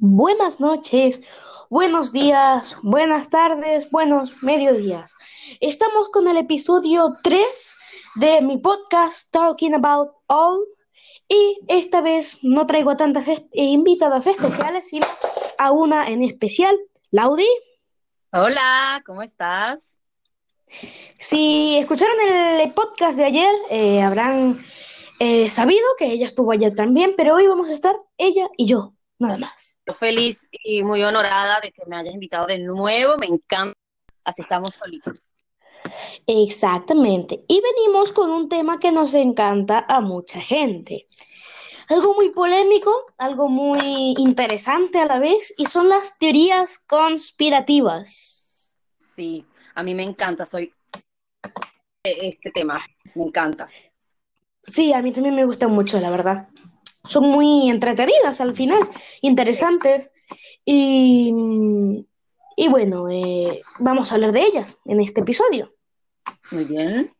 Buenas noches, buenos días, buenas tardes, buenos mediodías. Estamos con el episodio 3 de mi podcast Talking About All y esta vez no traigo a tantas invitadas especiales, sino a una en especial, Laudi. Hola, ¿cómo estás? Si escucharon el podcast de ayer, eh, habrán eh, sabido que ella estuvo ayer también, pero hoy vamos a estar ella y yo, nada más. Yo feliz y muy honorada de que me hayas invitado de nuevo, me encanta, así estamos solitos. Exactamente. Y venimos con un tema que nos encanta a mucha gente. Algo muy polémico, algo muy interesante a la vez, y son las teorías conspirativas. Sí, a mí me encanta, soy este tema, me encanta. Sí, a mí también me gustan mucho, la verdad. Son muy entretenidas al final, interesantes. Y, y bueno, eh, vamos a hablar de ellas en este episodio. Muy bien.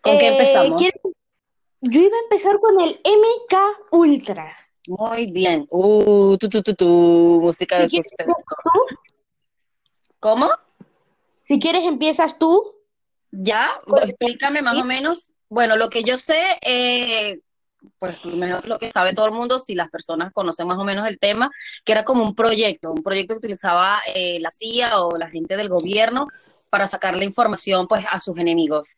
¿Con qué Eh, empezamos? ¿quieren- Yo iba a empezar con el MK Ultra. Muy bien. Uh, tu, tu, tu, tu, música de Si suspenso. ¿Cómo? Si quieres, empiezas tú. Ya, explícame más o menos. Bueno, lo que yo sé, eh, pues menos lo que sabe todo el mundo, si las personas conocen más o menos el tema, que era como un proyecto, un proyecto que utilizaba eh, la CIA o la gente del gobierno para sacarle información pues a sus enemigos.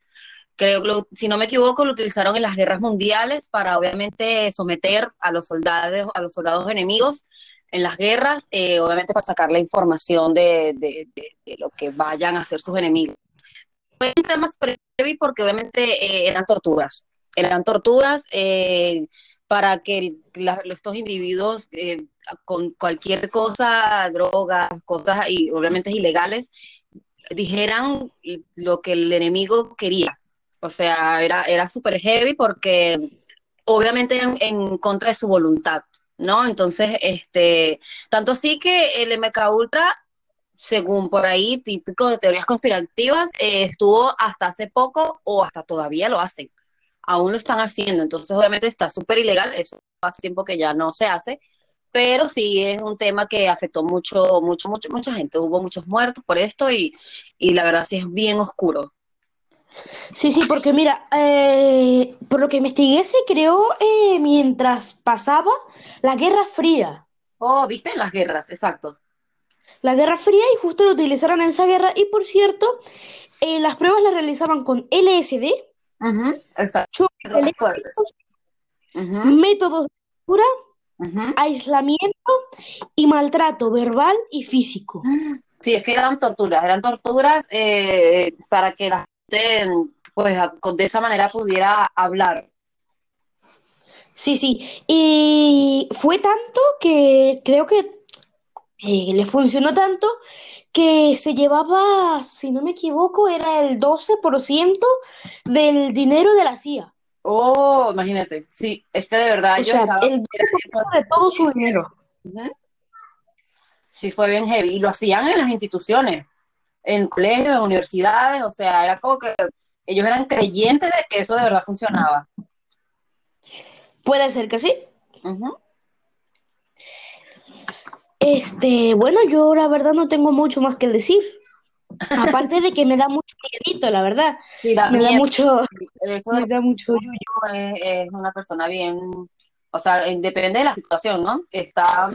Creo que, lo- si no me equivoco, lo utilizaron en las guerras mundiales para obviamente someter a los soldados, a los soldados enemigos en las guerras, eh, obviamente para sacar la información de, de- de- lo que vayan a hacer sus enemigos fue un tema porque obviamente eh, eran torturas. Eran torturas eh, para que la- estos individuos eh, con cualquier cosa, drogas, cosas y obviamente ilegales, dijeran lo que el enemigo quería. O sea, era, era súper heavy porque obviamente en, en contra de su voluntad, ¿no? Entonces, este, tanto así que el MK Ultra según por ahí, típico de teorías conspirativas, eh, estuvo hasta hace poco o hasta todavía lo hacen. Aún lo están haciendo, entonces obviamente está súper ilegal, eso hace tiempo que ya no se hace, pero sí es un tema que afectó mucho, mucho, mucho, mucha gente. Hubo muchos muertos por esto y, y la verdad sí es bien oscuro. Sí, sí, porque mira, eh, por lo que investigué, se creó eh, mientras pasaba la Guerra Fría. Oh, ¿viste? Las guerras, exacto. La Guerra Fría y justo lo utilizaron en esa guerra. Y por cierto, eh, las pruebas las realizaban con LSD, Ujú, exacto. métodos de tortura, aislamiento y maltrato verbal y físico. Sí, es que eran torturas, eran torturas eh, para que la gente, pues, de esa manera pudiera hablar. Sí, sí. Y fue tanto que creo que eh, le funcionó tanto que se llevaba, si no me equivoco, era el 12% del dinero de la CIA. Oh, imagínate, sí, es que de verdad O yo sea, estaba, el 12% de todo su dinero. Sí fue bien heavy, y lo hacían en las instituciones, en colegios, en universidades, o sea, era como que ellos eran creyentes de que eso de verdad funcionaba. Puede ser que sí. Ujú. Este, bueno, yo la verdad no tengo mucho más que decir. Aparte de que me da mucho miedito, la verdad. Sí, da Me da mucho, eso me da mucho. es, es una persona bien, o sea, eh, depende de la situación, ¿no? Está,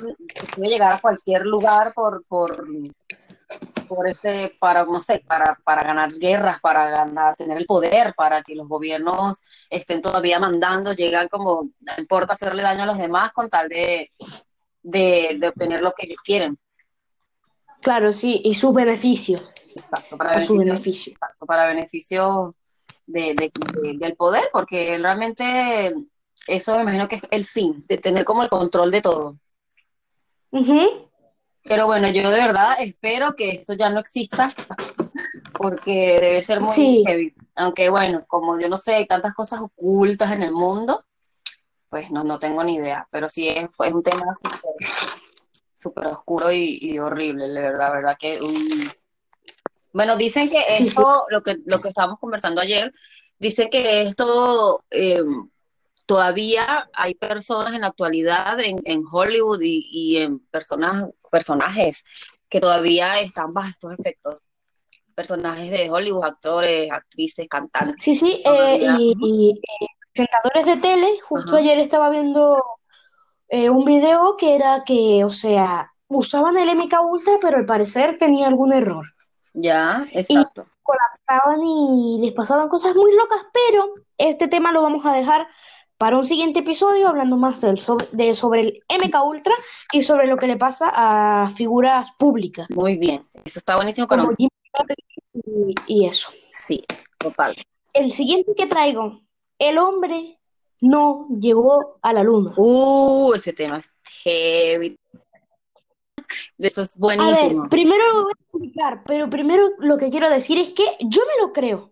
puede llegar a cualquier lugar por, por, por este, para, no sé, para, para ganar guerras, para ganar, tener el poder, para que los gobiernos estén todavía mandando, llegan como, no importa hacerle daño a los demás con tal de, de, de obtener lo que ellos quieren. Claro, sí, y sus beneficios, Exacto, para su beneficio, exacto, para beneficio de, de- de- del poder, porque realmente eso me imagino que es el fin, de tener como el control de todo. Ujú. Pero bueno, yo de verdad espero que esto ya no exista, porque debe ser muy Sí. heavy. Aunque bueno, como yo no sé, hay tantas cosas ocultas en el mundo, pues no, no tengo ni idea. Pero sí es, fue un tema súper oscuro y, y horrible, de verdad, la verdad que un- Bueno, dicen que Sí, sí. esto, lo que, lo que estábamos conversando ayer, dicen que esto eh, todavía hay personas en la actualidad en, Hollywood y, en personas, personajes que todavía están bajo estos efectos. Personajes de Hollywood, actores, actrices, cantantes. Sí, sí, eh, y, presentadores de tele. Justo ayer estaba viendo eh, un video que era que, o sea, usaban el MK Ultra, pero al parecer tenía algún error. Ya, exacto. Y colapsaban y les pasaban cosas muy locas, pero este tema lo vamos a dejar para un siguiente episodio hablando más del, sobre, de, sobre el MK Ultra y sobre lo que le pasa a figuras públicas. Muy bien, eso está buenísimo para y, y eso. Sí, total. El siguiente que traigo, el hombre no llegó a la luna. Uh, ese tema es heavy. Eso es buenísimo. A ver, primero lo voy a explicar, pero primero lo que quiero decir es que yo me lo creo.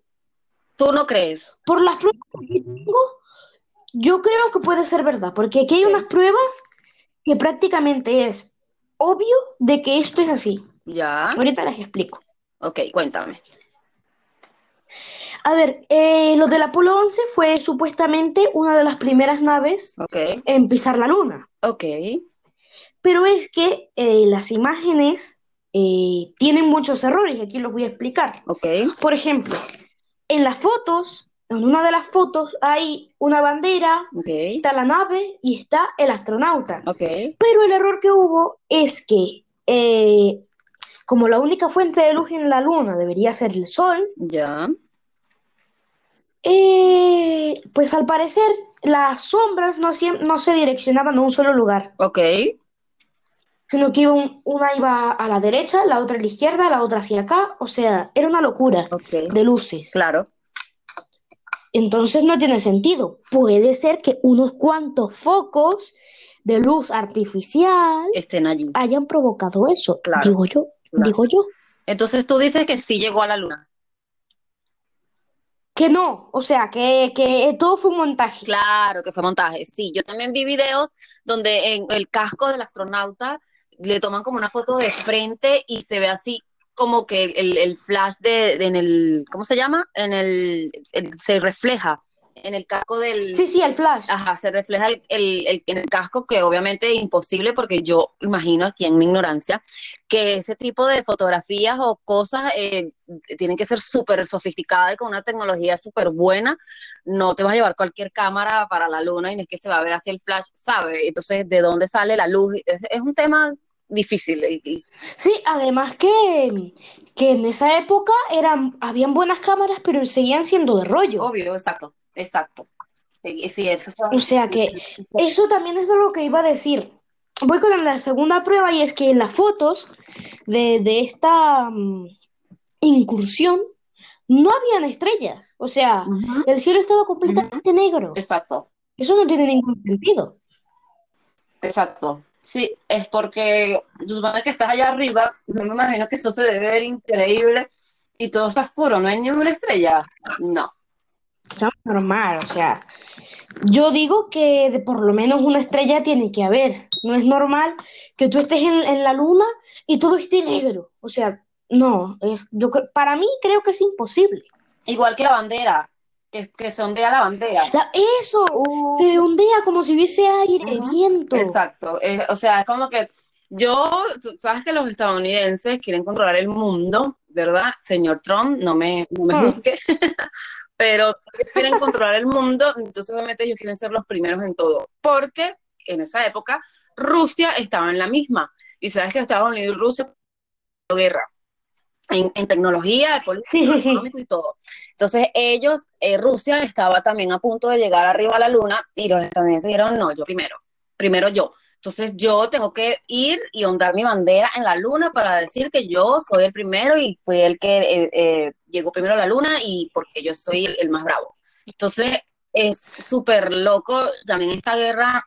¿Tú no crees? Por las pruebas que tengo, yo creo que puede ser verdad, porque aquí hay unas pruebas que prácticamente es obvio de que esto es así. Ya. Ahorita las explico. Ok, cuéntame. A ver, eh, lo del Apolo 11 fue supuestamente una de las primeras naves en pisar la luna. Ok. Pero es que eh, las imágenes eh, tienen muchos errores y aquí los voy a explicar. Ok. Por ejemplo, en las fotos en una de las fotos hay una bandera, está la nave y está el astronauta. Pero el error que hubo es que, como la única fuente de luz en la luna debería ser el sol, ya. Eh, pues al parecer las sombras no, no se direccionaban a un solo lugar. Ok. Sino que una iba a la derecha, la otra a la izquierda, la otra hacia acá. O sea, era una locura de luces. Claro. Entonces no tiene sentido. Puede ser que unos cuantos focos de luz artificial estén allí. hayan provocado eso. Digo yo, digo yo. Entonces tú dices que sí llegó a la luna. Que no, o sea, que, que todo fue un montaje. Claro, que fue montaje. Sí, yo también vi videos donde en el casco del astronauta le toman como una foto de frente y se ve así como que el, flash de, en el, ¿cómo se llama? En el, se refleja en el casco del... Sí, sí, el flash. Ajá, se refleja el, el, en el casco, que obviamente es imposible porque yo imagino aquí en mi ignorancia que ese tipo de fotografías o cosas eh, tienen que ser súper sofisticadas y con una tecnología súper buena. No te vas a llevar cualquier cámara para la luna y no es que se va a ver así el flash, ¿sabe? Entonces, ¿de dónde sale la luz? es un tema difícil. Sí, además que, que en esa época eran, habían buenas cámaras, pero seguían siendo de rollo. Obvio, exacto, exacto. Sí, eso. O sea que eso también es de lo que iba a decir. Voy con la segunda prueba y es que en las fotos de, esta mm, incursión no habían estrellas. O sea, el cielo estaba completamente negro. Exacto. Eso no tiene ningún sentido. Exacto. Sí, es porque supone que estás allá arriba, yo me imagino que eso se debe ver increíble y todo está oscuro, no hay ni una estrella. No. Es normal, o sea, yo digo que de por lo menos una estrella tiene que haber. No es normal que tú estés en, la luna y todo esté negro. O sea, no, es, yo para mí creo que es imposible. Igual que la bandera que, se ondea la bandera. eso, uh. se ondea como si hubiese aire, viento. Exacto, eh, o sea, es como que yo, sabes que los estadounidenses quieren controlar el mundo, ¿verdad? Señor Trump, no me, no me hmm. pero quieren controlar el mundo, entonces obviamente ellos quieren ser los primeros en todo, porque en esa época Rusia estaba en la misma, y sabes que Estados Unidos y Rusia guerra en, tecnología, política, económico y todo. Entonces ellos, eh, Rusia estaba también a punto de llegar arriba a la luna y los estadounidenses dijeron, no, yo primero, primero yo. Entonces yo tengo que ir y ondar mi bandera en la luna para decir que yo soy el primero y fui el que eh, eh, llegó primero a la luna y porque yo soy el más bravo. Entonces es súper loco también esta guerra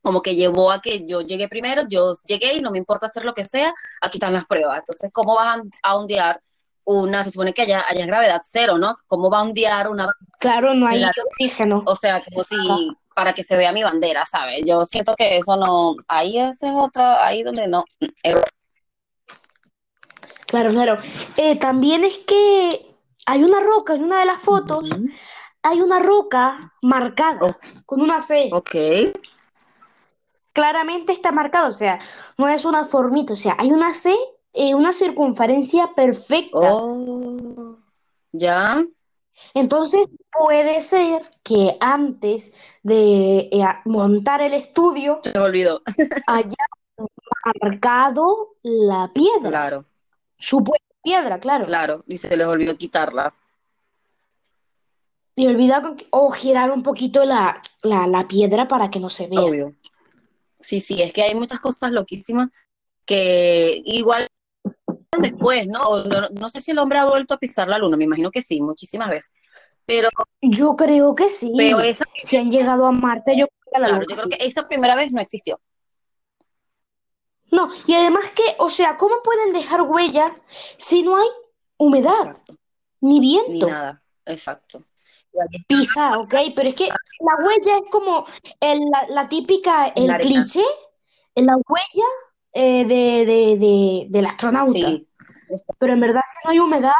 como que llevó a que yo llegué primero, yo llegué y no me importa hacer lo que sea, aquí están las pruebas. Entonces, ¿cómo vas a ondear una, se supone que haya, haya gravedad cero, ¿no? ¿Cómo va a ondear una... Claro, no hay oxígeno. O sea, como si, para que se vea mi bandera, ¿sabes? Yo siento que eso no, ahí ese es otro, ahí donde no, Claro, claro. Eh, también es que hay una roca en una de las fotos hay una roca marcada con una C. Ok. Claramente está marcado, o sea, no es una formita, o sea, hay una C, eh, una circunferencia perfecta. Oh, ya. Entonces puede ser que antes de eh, montar el estudio Se olvidó. haya marcado la piedra, Claro, supuesta piedra, claro. claro. Y se les olvidó quitarla. Y olvidaron o girar un poquito la, la, la piedra para que no se vea. Obvio. Sí, sí, es que hay muchas cosas loquísimas que igual después, ¿no? No, no sé si el hombre ha vuelto a pisar la luna, me imagino que sí, muchísimas veces. Pero, Yo creo que sí. pero esa, Si han llegado a Marte, yo creo que a la claro, yo creo que esa primera vez no existió. No, y además que, o sea, ¿cómo pueden dejar huella si no hay humedad, Exacto. ni Ni viento? nada. Exacto. Pisa, ok, pero es que la huella es como el- la, la típica, el la cliché, la huella eh, de, de- de- del astronauta. Sí, Pero en verdad, si no hay humedad,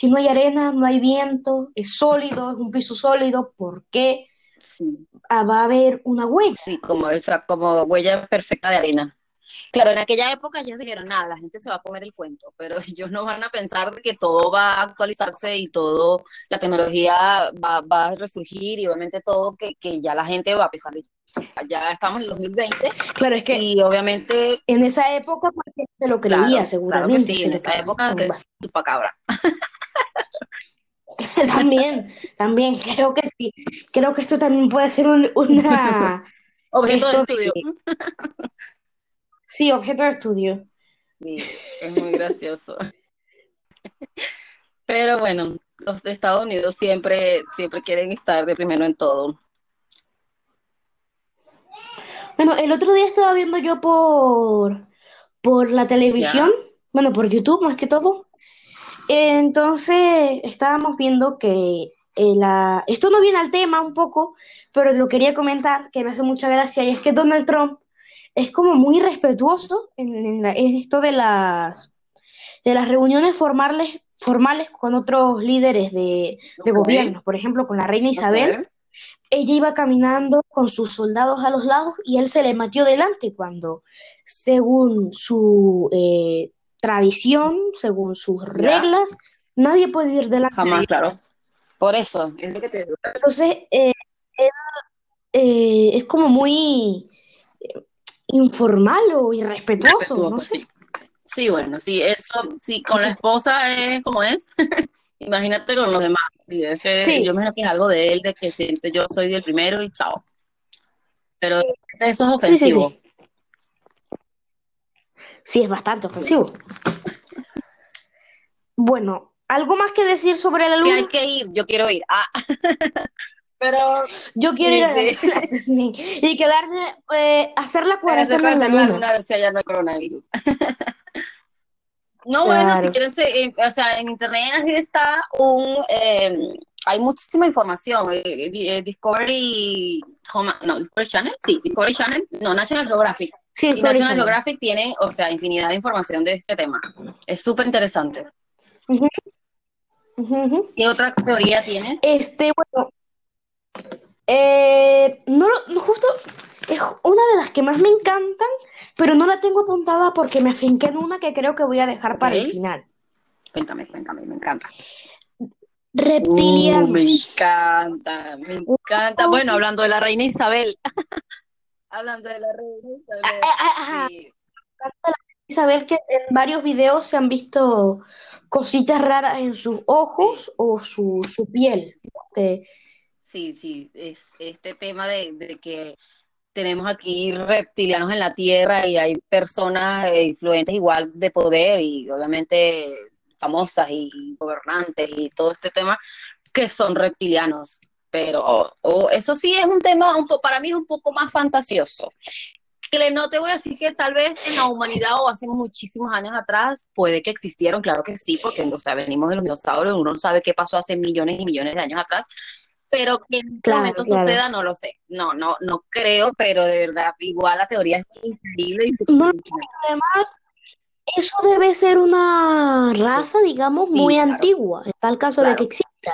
si no hay arena, no hay viento, es sólido, es un piso sólido, ¿por qué sí, ah, va a haber una huella? sí, como esa, como huella perfecta de arena. Claro, en aquella época ellos dijeron, nada, la gente se va a comer el cuento, pero ellos no van a pensar que todo va a actualizarse y todo, la tecnología va, va a resurgir y obviamente todo que, que ya la gente va a pesar de ya estamos en el 2020 Claro, es que y obviamente, en esa época pues, se lo claro, creía, claro que seguramente. sí, se en esa creía. época chupacabra. También, también, creo que sí. Creo que esto también puede ser un- una, Objeto de estudio. de, sí, objeto de estudio. Sí, es muy gracioso. Pero bueno, los de Estados Unidos siempre, siempre quieren estar de primero en todo. Bueno, el otro día estaba viendo yo por, por la televisión, bueno, por YouTube más que todo. Entonces estábamos viendo que eh, la... esto no viene al tema un poco, pero lo quería comentar, que me hace mucha gracia, y es que Donald Trump es como muy respetuoso en, en la- en esto de las, de las reuniones formales, formales con otros líderes de, de Ok, gobierno, por ejemplo, con la reina Isabel. Ella iba caminando con sus soldados a los lados y él se le metió delante cuando, según su eh, tradición, según sus ¿Ya? reglas, nadie puede ir delante de Jamás, claro. Por eso, es lo que te digo. Entonces, eh, él eh, es como muy eh, informal o irrespetuoso, no sé. sí. Sí, bueno, sí, eso, sí, con la esposa es como es. Imagínate con los demás. Sí, es que Sí, yo me imagino que es algo de él, de que siempre yo soy el primero y chao. Pero eso es ofensivo. sí. Sí, es bastante ofensivo. Bueno, ¿algo más que decir sobre la Que hay luna? que ir, yo quiero ir. Ah, pero Yo quiero ir a la sí. luna también y quedarme, eh, hacer la Hacer cuarentena en la cuarentena en la luna. luna a ver si allá no hay coronavirus. No, bueno, si quieren, eh, o sea, en internet está un, eh, hay muchísima información. eh, eh, eh, Discovery, no, Discovery Channel, sí, Discovery Channel, no, National Geographic. Sí, Y National. Geographic tienen, o sea, infinidad de información de este tema. Es súper interesante. Ujú. ¿Qué otra teoría tienes? Este, bueno, eh, no, lo- justo es una de las que más me encantan, pero no la tengo apuntada porque me afinqué en una que creo que voy a dejar para el final. Cuéntame, cuéntame, me encanta. Uh, me Reptilianos. encanta, me encanta. Bueno, hablando de la reina Isabel. Hablando de la reina Isabel. Ah, ah, ajá. Sí, Saber que en varios videos se han visto cositas raras en sus sí. ojos o su, su piel, ¿no? Que, Sí, sí, es este tema de, de que tenemos aquí reptilianos en la Tierra y hay personas eh, influentes igual de poder y obviamente famosas y gobernantes y todo este tema que son reptilianos. Pero o- o eso sí es un tema, un po- para mí es un poco más fantasioso. Que no te voy a decir que tal vez en la humanidad o hace muchísimos años atrás puede que existieron, claro que sí, porque o sea, venimos de los dinosaurios, uno no sabe qué pasó hace millones y millones de años atrás, pero que en este claro, momento claro. suceda, no lo sé. No, no, no creo, pero de verdad, igual la teoría es increíble y No, además, eso debe ser una raza, digamos, Sí, muy claro, antigua, en tal caso de que exista.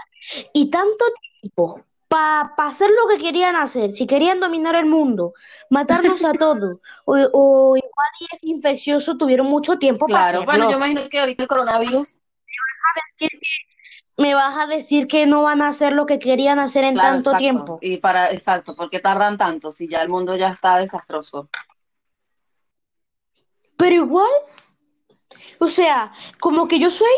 Y tanto tiempo para hacer lo que querían hacer. Si querían dominar el mundo, matarnos a todos, o, igual y es infeccioso, tuvieron mucho tiempo para Claro, bueno, yo imagino que ahorita el coronavirus me vas a decir que no van a hacer lo que querían hacer en tanto tiempo. Y para, exacto, porque tardan tanto si ya el mundo ya está desastroso. Pero igual, o sea, como que yo soy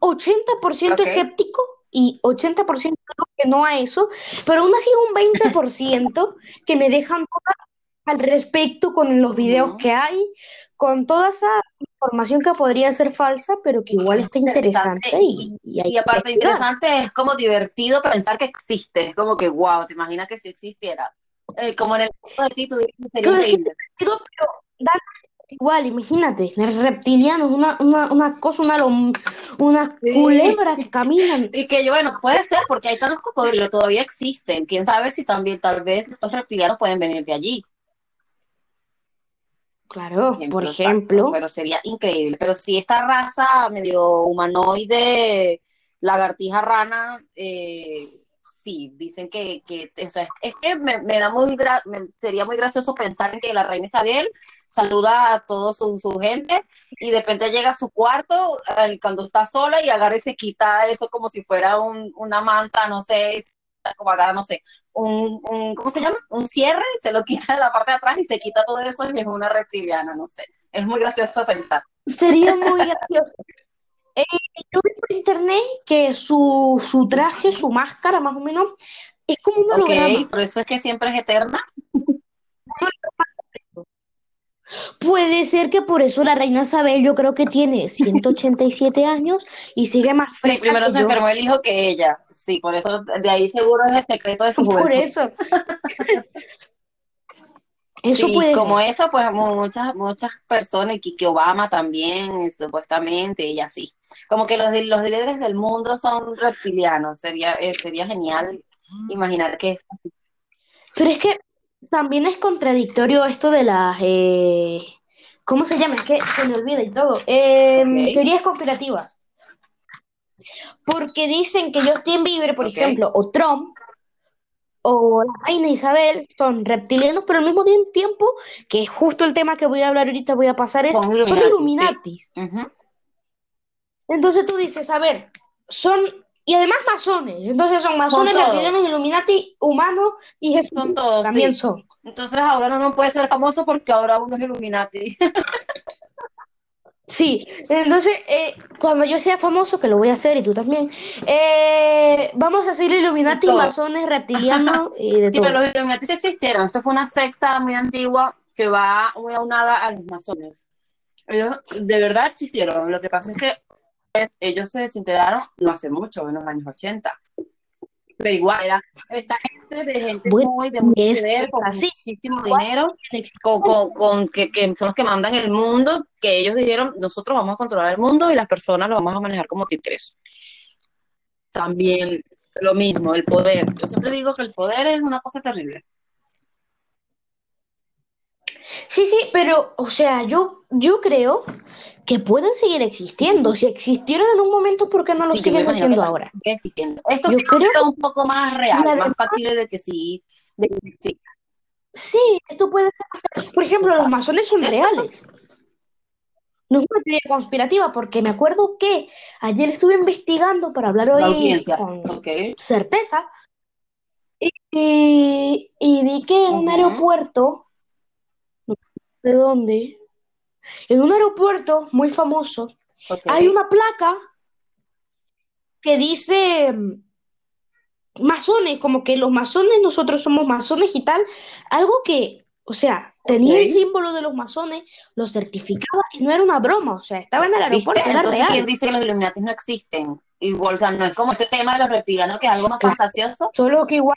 80% escéptico y 80% que no a eso, pero aún así un 20% que me dejan al respecto con los videos que hay, con toda esa información que podría ser falsa, pero que igual está interesante. y, y, aparte interesante, es como divertido pensar que existe, es como que, wow, te imaginas que si existiera. Eh, como en el caso de ti, tú dices que sería increíble. Pero igual, imagínate, reptilianos, una, una, una cosa, una, una culebra que caminan. Y que, bueno, puede ser, porque hay tantos cocodrilos, todavía existen. Quién sabe si también, tal vez, estos reptilianos pueden venir de allí. Claro, por ejemplo. pero sería increíble. Pero si esta raza medio humanoide, lagartija rana, eh, sí, dicen que, que o sea, es que me, da muy, sería muy gracioso pensar en que la reina Isabel saluda a toda su, gente y de repente llega a su cuarto cuando está sola y agarra y se quita eso como si fuera una manta, no sé, como agarra, no sé, un, un, ¿cómo se llama? Un cierre, se lo quita de la parte de atrás y se quita todo eso y es una reptiliana, no sé. Es muy gracioso pensar. Sería muy gracioso. Eh, yo vi por internet que su, su traje, su máscara, más o menos, es como un holograma. por eso es que siempre es eterna. Puede ser que por eso la reina Isabel yo creo que tiene 187 años y sigue más Sí, primero se enfermó el hijo que ella. Sí, por eso de ahí seguro es el secreto de su Por eso. eso sí, como eso, pues muchas muchas personas, y que Obama también, supuestamente, y así. Como que los, los líderes del mundo son reptilianos. Sería, eh, sería genial imaginar que es Pero es que también es contradictorio esto de las, eh, ¿cómo se llama? Es que se me olvida y todo. Em, teorías conspirativas. Porque dicen que Justin Bieber, por ejemplo, o Trump, o la reina Isabel, son reptilianos, pero al mismo tiempo, que es justo el tema que voy a hablar ahorita, voy a pasar, es, son Illuminatis. Entonces tú dices, a ver, son y además masones. Entonces son masones, reptilianos, Illuminati, humanos y Jesús. Son todos. También son. Entonces ahora no, no puede ser famoso porque ahora uno es Illuminati. Sí, entonces eh, cuando yo sea famoso, que lo voy a hacer y tú también, eh, vamos a hacer Illuminati, masones, reptilianos y de sí, pero los Illuminati existieron. Esto fue una secta muy antigua que va muy aunada a los masones. Ellos de verdad existieron. Lo que pasa es que ellos se desintegraron no hace mucho, en los años 80. Pero igual era esta gente de gente muy de muy poder, con muchísimo dinero, con, que, son los que mandan el mundo, que ellos dijeron, nosotros vamos a controlar el mundo y las personas lo vamos a manejar como títeres. También lo mismo, el poder. Yo siempre digo que el poder es una cosa terrible. Sí, sí, pero, o sea, yo, yo creo que pueden seguir existiendo. Si existieron en un momento, ¿por qué no lo siguen haciendo ahora? Existiendo. Esto sí creo es un poco más real, más fácil de que sí. sí. esto puede ser. Por ejemplo, los masones son reales. No es una teoría conspirativa, porque me acuerdo que ayer estuve investigando para hablar hoy con certeza y, vi que en un aeropuerto, ¿de dónde? En un aeropuerto muy famoso hay una placa que dice mm, masones, como que los masones, nosotros somos masones y tal, algo que, o sea, tenía el símbolo de los masones, lo certificaba y no era una broma, o sea, estaba en el aeropuerto. Entonces, ¿quién dice que los Illuminati no existen? Igual, o sea, no es como este tema de los reptilianos, que es algo más fantasioso. Solo que igual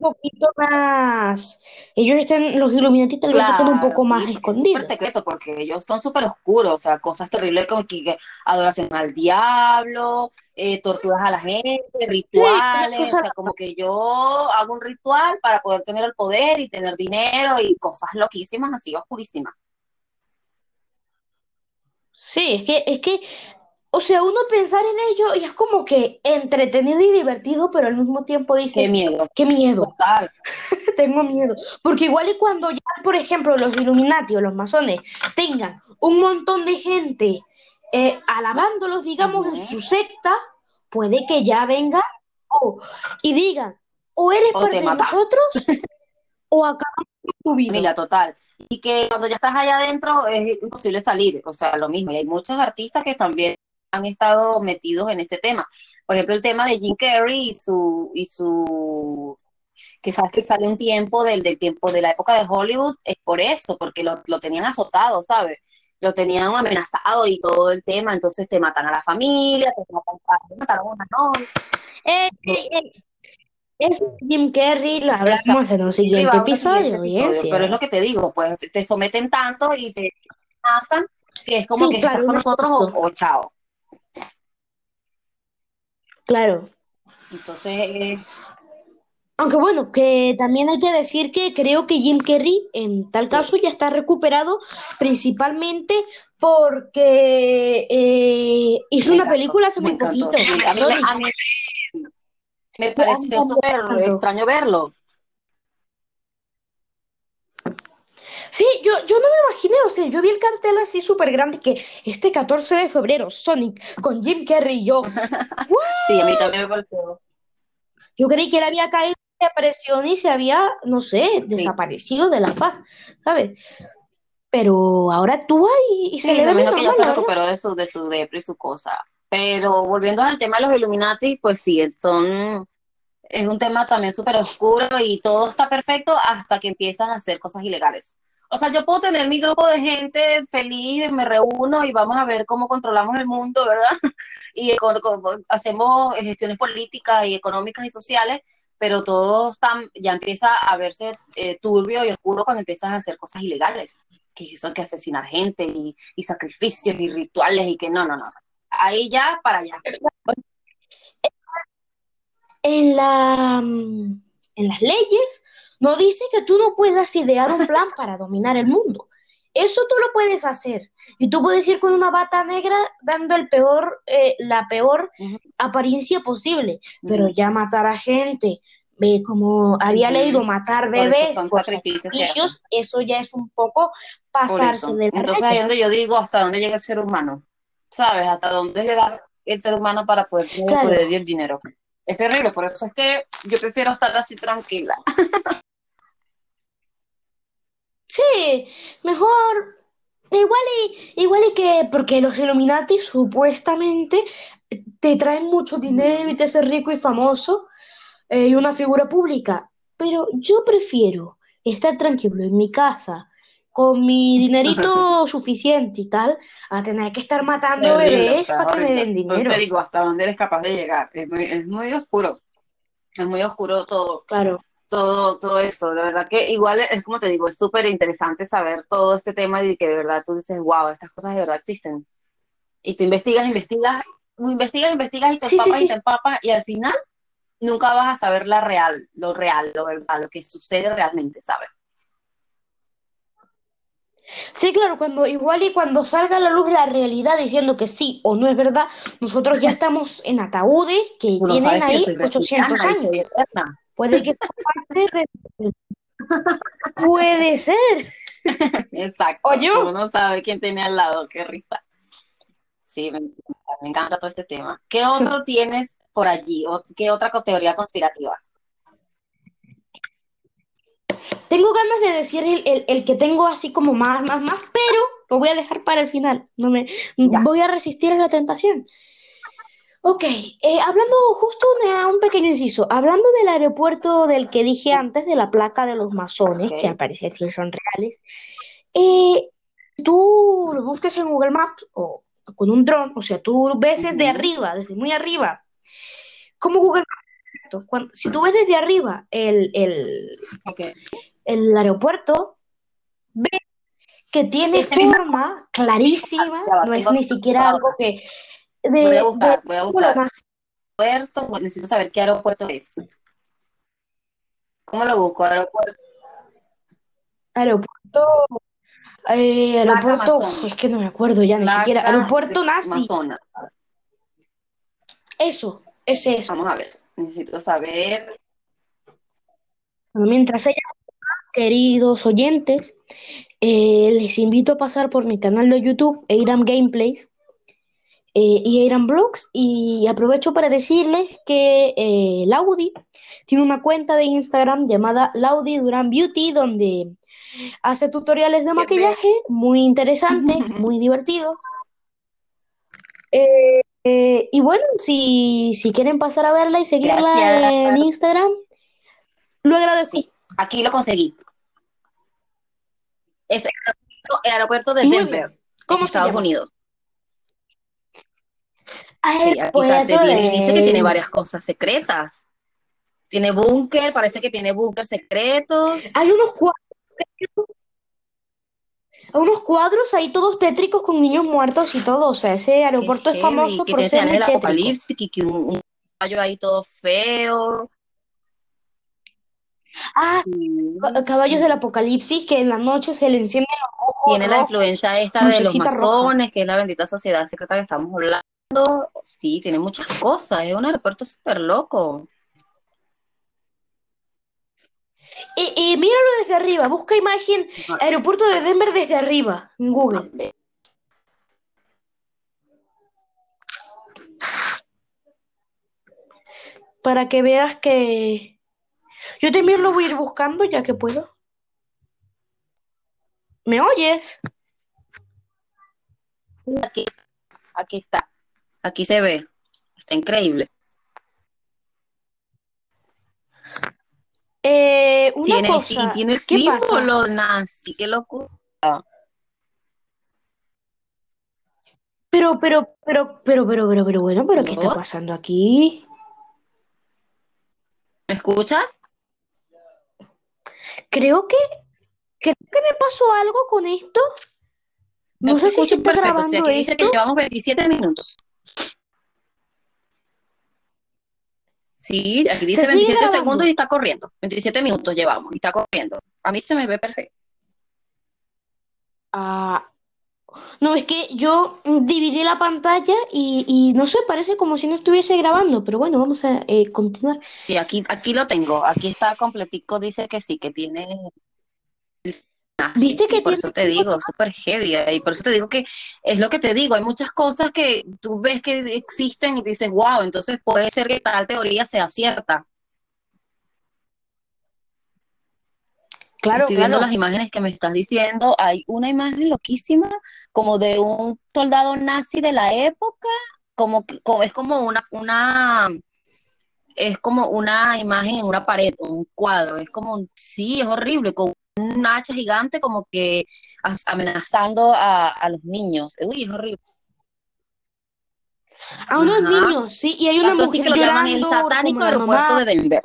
poquito más. Ellos están, los Illuminati tal vez estén un poco más escondidos. Es secreto porque ellos son súper oscuros, o sea, cosas terribles como que, adoración al diablo, eh, torturas a la gente, rituales, o sea, como que yo hago un ritual para poder tener el poder y tener dinero y cosas loquísimas, así oscurísimas. Sí, es que, es que o sea, uno pensar en ello y es como que entretenido y divertido, pero al mismo tiempo dice, Qué miedo. qué miedo, Total. tengo miedo. Porque igual y cuando ya, por ejemplo, los Illuminati o los masones tengan un montón de gente eh, alabándolos, digamos, en su secta, puede que ya vengan o- y digan, o eres O parte te de nosotros o acabamos con tu vida. Familia, total. Y que cuando ya estás allá adentro es imposible salir, o sea, lo mismo. Y hay muchos artistas que también han estado metidos en este tema. Por ejemplo, el tema de Jim Carrey y su, y su, que sabes que sale un tiempo del, del tiempo de la época de Hollywood, es por eso, porque lo, lo tenían azotado, ¿sabes? Lo tenían amenazado y todo el tema, entonces te matan a la familia, te matan, te mataron a una novia. Eh, eh, eh, es Jim Carrey, lo hablamos en un siguiente episodio, siguiente episodio. Pero es lo que te digo, pues te someten tanto y te amenazan que es como Sí, que claro, estás con nosotros o chao. Claro. Entonces, eh, Aunque bueno, que también hay que decir que creo que Jim Carrey en tal caso ya está recuperado principalmente porque eh, hizo una película hace muy poquito, Sí, a mí, me- Sonic. a mí me mí pareció súper extraño verlo. Sí, yo, yo no me imaginé, o sea, yo vi el cartel así súper grande que este 14 de febrero, Sonic con Jim Carrey y yo, Sí, a mí también me pareció. yo creí que él había caído en depresión y se había, no sé, desaparecido de la faz, ¿sabes? Pero ahora actúa y, y se Sí, le me ve imagino que ya se recuperó de su, de su depre y su cosa. Pero volviendo al tema de los Illuminati, pues sí, son, es un tema también súper oscuro y todo está perfecto hasta que empiezas a hacer cosas ilegales. O sea, yo puedo tener mi grupo de gente feliz, me reúno y vamos a ver cómo controlamos el mundo, ¿verdad? Y hacemos gestiones políticas y económicas y sociales, pero todo está, ya empieza a verse eh, turbio y oscuro cuando empiezas a hacer cosas ilegales. Que hay que asesinar gente y, y sacrificios y rituales y que no, no, no. Ahí ya para allá. En la, mm, en las leyes no dice que tú no puedas idear un plan para dominar el mundo. Eso tú lo puedes hacer. Y tú puedes ir con una bata negra dando el peor, eh, la peor apariencia posible. Pero ya matar a gente, eh, como había leído, matar Por bebés por sacrificios sacrificios, eso ya es un poco Por pasarse de la Entonces ahí donde yo digo hasta dónde llega el ser humano. ¿Sabes? Hasta dónde llega el ser humano para poder tener el poder y el dinero. Es terrible, por eso es que yo prefiero estar así tranquila. Sí, mejor. Igual y, igual y que, porque los Illuminati supuestamente te traen mucho dinero y te hacen rico y famoso eh, y una figura pública. Pero yo prefiero estar tranquilo en mi casa con mi dinerito suficiente y tal, a tener que estar matando Terrible, o bebés sea, para que me den Entonces dinero. te digo hasta dónde eres capaz de llegar. Es muy, es muy oscuro. Es muy oscuro todo. Claro. Todo, todo eso. La verdad que igual es como te digo, es súper interesante saber todo este tema y que de verdad tú dices, wow, estas cosas de verdad existen. Y tú investigas, investigas, investigas, investigas y te Sí, sí, empapas y te empapas y al final nunca vas a saber la real, lo real, lo verdad, lo que sucede realmente, ¿sabes? Sí, claro, cuando igual y cuando salga a la luz la realidad diciendo que sí o no es verdad, nosotros ya estamos en ataúdes que tienen ahí soy 800 reptiliana y años. Puede que sea parte de... Puede ser. Exacto. ¿O yo? Uno no sabe quién tiene al lado, qué risa. Sí, me encanta, me encanta todo este tema. ¿Qué otro tienes por allí? ¿O qué otra teoría conspirativa? Tengo ganas de decir el, el- el que tengo así como más, más, más, pero lo voy a dejar para el final. No me, Ya. voy a resistir a la tentación. Ok, eh, hablando justo de un pequeño inciso, hablando del aeropuerto del que dije antes, de la placa de los masones, que al parecer sí son reales, eh, tú lo busques en Google Maps o con un dron, o sea, tú ves desde arriba, desde muy arriba, como Google Maps, cuando- si tú ves desde arriba el, el, Ok. el aeropuerto, ves que tiene forma clarísima, no es ni siquiera algo que de, Voy a buscar, de voy a buscar. Aeropuerto, bueno, necesito saber qué aeropuerto es. ¿Cómo lo busco? Aeropuerto. Aeropuerto, eh, aeropuerto, es que no me acuerdo ya ni siquiera, aeropuerto nazi, Amazona. Eso, ese es. Vamos a ver, necesito saber. mientras ella, queridos oyentes, eh, les invito a pasar por mi canal de YouTube, Eiram Gameplays eh, y Eiram Brooks, y aprovecho para decirles que eh, Laudi tiene una cuenta de Instagram llamada Laudi Duran Beauty, donde hace tutoriales de maquillaje muy interesantes, muy divertidos. y bueno, si, si, quieren pasar a verla y seguirla en Instagram, lo agradezco. Sí, aquí lo conseguí. Es el aeropuerto, de Denver, ¿Cómo Estados Unidos. Sí, aquí está, dice que tiene varias cosas secretas. Tiene búnker, parece que tiene búnker secretos. Hay unos cuadros, unos cuadros ahí todos tétricos con niños muertos y todo. O sea, ese aeropuerto es famoso por ser el apocalipsis, que, un, un caballo ahí todo feo. Ah, caballos del apocalipsis que en la noche se le encienden los ojos. Tiene la influencia esta de los masones, que es la bendita sociedad secreta que estamos hablando. Sí, tiene muchas cosas. Es un aeropuerto súper loco. Y, míralo desde arriba. Busca imagen aeropuerto de Denver desde arriba en Google. Para que veas que yo también lo voy a ir buscando ya que puedo. ¿Me oyes? Aquí, aquí está. Aquí se ve. Está increíble. Eh, una tiene, cosa, sí, tiene símbolo nazi, qué locura. Pero, pero, pero, pero, pero, pero, pero, bueno, pero ¿qué está pasando aquí? ¿Me escuchas? Creo que, creo que me pasó algo con esto. No, sé si se está grabando o sea, aquí dice que llevamos 27 minutos. Sí, aquí dice 27 segundos y está corriendo. 27 minutos llevamos y está corriendo. A mí se me ve perfecto. Ah, no, es que yo dividí la pantalla y, no sé, parece como si no estuviese grabando, pero bueno, vamos a eh, continuar. Sí, aquí, aquí lo tengo, aquí está completico, dice que sí, que tiene... ¿Viste que por eso te digo, súper heavy, y por eso te digo que es lo que te digo, hay muchas cosas que tú ves que existen y dices, wow, entonces puede ser que tal teoría sea cierta. Claro, Estoy viendo las imágenes que me estás diciendo. Hay una imagen loquísima, como de un soldado nazi de la época, como, como es como una, una, es como una imagen en una pared, un cuadro. Es como, sí, es horrible, con un hacha gigante, como que amenazando a, los niños. Uy, es horrible. A unos niños, sí, y hay una mujer que lo llaman el satánico aeropuerto de Denver.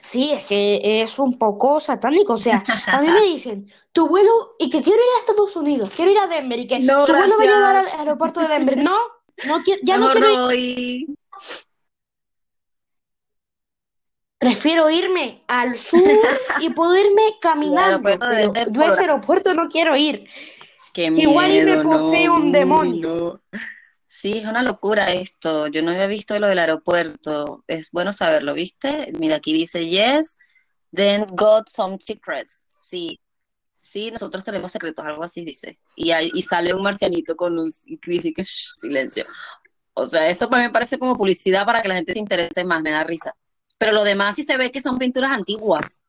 Sí, es que es un poco satánico. O sea, a mí me dicen, tu vuelo, y que quiero ir a Estados Unidos, quiero ir a Denver, y que tu vuelo va a llegar al aeropuerto de Denver. No, no ya no, quiero ir. Prefiero irme al sur y puedo irme caminando. Pero yo a ese aeropuerto no quiero ir. que igual y me posee un demonio. Sí, es una locura esto. Yo no había visto lo del aeropuerto. Es bueno saberlo, ¿viste? Mira, aquí dice, yes, then got some secrets. Sí, sí, nosotros tenemos secretos, algo así dice. Y, y sale un marcianito con un y dice que silencio. O sea, eso para mí me parece como publicidad para que la gente se interese más, me da risa. Pero lo demás sí se ve que son pinturas antiguas.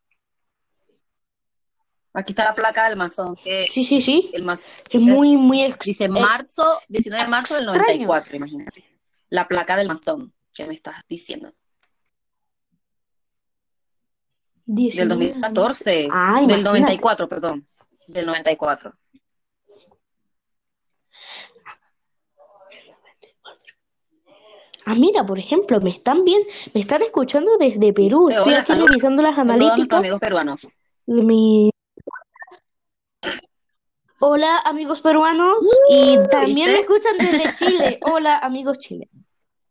Aquí está la placa del masón. Que sí, sí, sí. El masón. Es muy, muy Dice marzo, 19 de marzo del 94, imagínate. La placa del masón que me estás diciendo. Del 2014. Ah, del 94, perdón. Del 94. Ah, mira, por ejemplo, me están bien, me están escuchando desde Perú. Estoy aquí revisando las analíticas. amigos peruanos. De mi Hola amigos peruanos y uh, también me escuchan desde Chile. Hola amigos chilenos.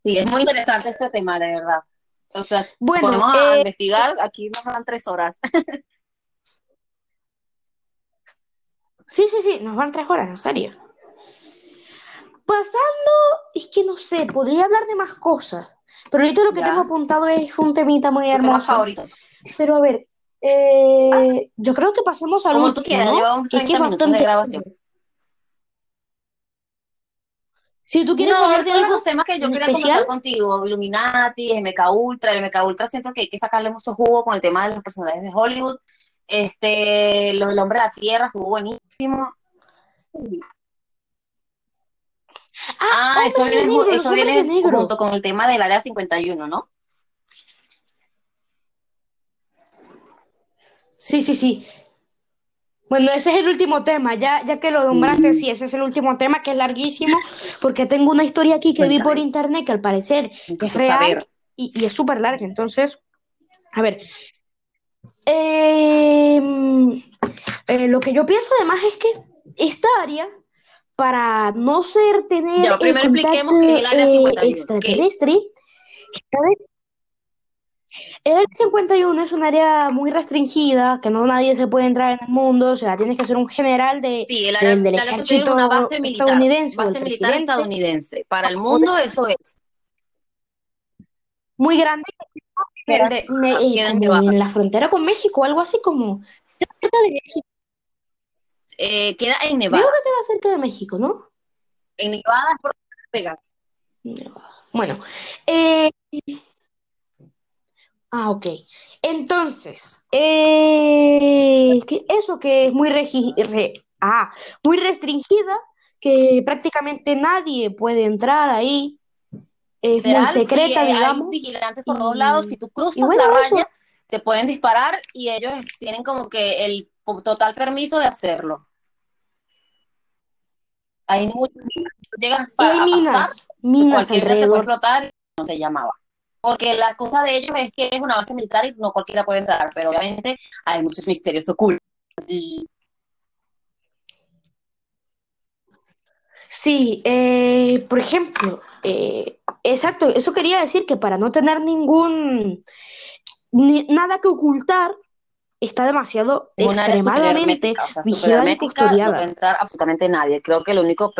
Sí, es muy interesante este tema, de verdad. Entonces, bueno, vamos a eh, investigar, aquí nos van tres horas. sí, sí, sí, nos van tres horas, en serio. Pasando, es que no sé, podría hablar de más cosas, pero ahorita lo que tengo apuntado es un temita muy hermoso. favorito? Pero a ver, eh, yo creo que pasemos a Como tú quieras, llevamos 30 minutos de grabación. Si tú quieres no, hablar de algo los temas que yo quería conversar contigo, Illuminati, MK Ultra, el MK Ultra siento que hay que sacarle mucho jugo con el tema de los personajes de Hollywood. Este, lo del hombre de la tierra estuvo buenísimo. Ah, eso viene, eso viene junto con el tema del área 51, ¿no? Sí, sí, sí. Bueno, ese es el último tema, ya, ya que lo nombraste, sí, ese es el último tema, que es larguísimo, porque tengo una historia aquí que vi por internet que al parecer es real y, es súper larga. Entonces, a ver, em, eh, lo que yo pienso además es que esta área, para no ser tener ya, primero expliquemos que el área 51, extraterrestre, está el área 51 es un área muy restringida, que no nadie se puede entrar en el mundo, o sea, tienes que ser un general de, sí, el área, del, ejército una base militar, estadounidense. Base militar estadounidense. Para el mundo eso es. Muy grande. De, me, eh, en la frontera con México, algo así como cerca de México. Eh, queda en Nevada. Creo que queda cerca de México, ¿no? En Nevada es por Vegas. Bueno, eh, Ah, ok. Entonces, eh, eso que es muy, ah, muy restringida, que prácticamente nadie puede entrar ahí, es muy secreta, digamos. Hay vigilantes por todos lados, si tú cruzas la raya, te pueden disparar y ellos tienen como que el total permiso de hacerlo. Hay muchas llegas para minas, minas alrededor. explotar, no se llamaba porque la cosa de ellos es que es una base militar y no cualquiera puede entrar, pero obviamente hay muchos misterios ocultos. Sí, eh, por ejemplo, eh, exacto, eso quería decir que para no tener ningún, nada que ocultar, está demasiado extremadamente vigilada y custodiada. No puede entrar absolutamente nadie. Creo que lo único,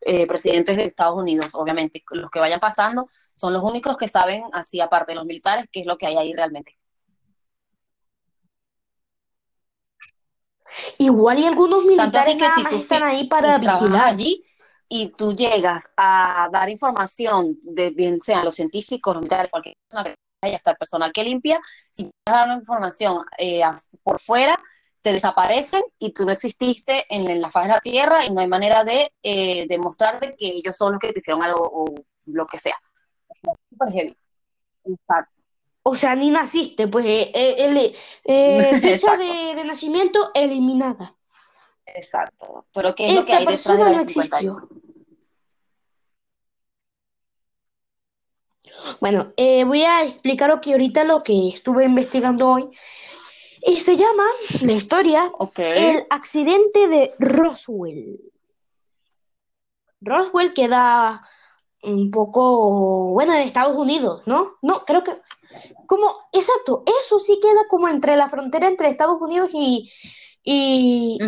eh, presidentes de Estados Unidos, obviamente, los que vayan pasando, son los únicos que saben, así aparte de los militares, qué es lo que hay ahí realmente. Igual y algunos militares que si tú están ahí para vigilar allí y tú llegas a dar información de bien sean los científicos, los militares, cualquier persona que haya, hasta el personal que limpia, si te dar información eh, por fuera, te desaparecen y tú no exististe en, la faz de la Tierra y no hay manera de eh, demostrar de que ellos son los que te hicieron algo o lo que sea. Exacto. O sea, ni naciste, pues eh, eh, eh fecha de, nacimiento eliminada. Exacto. Pero ¿qué es lo que hay detrás de la no existió. Bueno, voy a explicar lo que ahorita lo que estuve investigando hoy y se llama la historia El accidente de Roswell. Roswell queda un poco, bueno, en Estados Unidos, ¿no? No, creo que, como, exacto, eso sí queda como entre la frontera entre Estados Unidos y, y,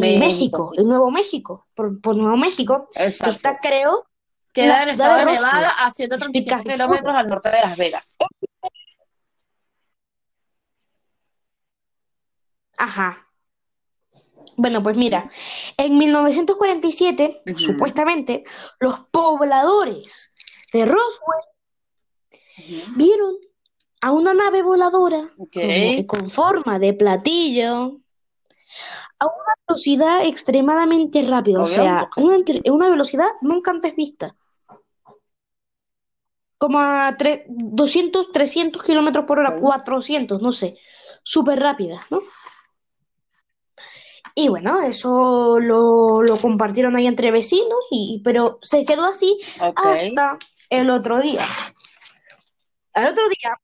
México, el Nuevo México, por, Nuevo México. Está, creo, queda en el estado de Nevada a 135 kilómetros al norte de Las Vegas. Ajá. Bueno, pues mira, en 1947, supuestamente, los pobladores de Roswell vieron a una nave voladora con forma de platillo a una velocidad extremadamente rápida, o sea, una, una, velocidad nunca antes vista. Como a 200, 300 kilómetros por hora, 400, no sé, súper rápida, ¿no? Y bueno, eso lo, compartieron ahí entre vecinos, y, pero se quedó así hasta el otro día. Al otro día,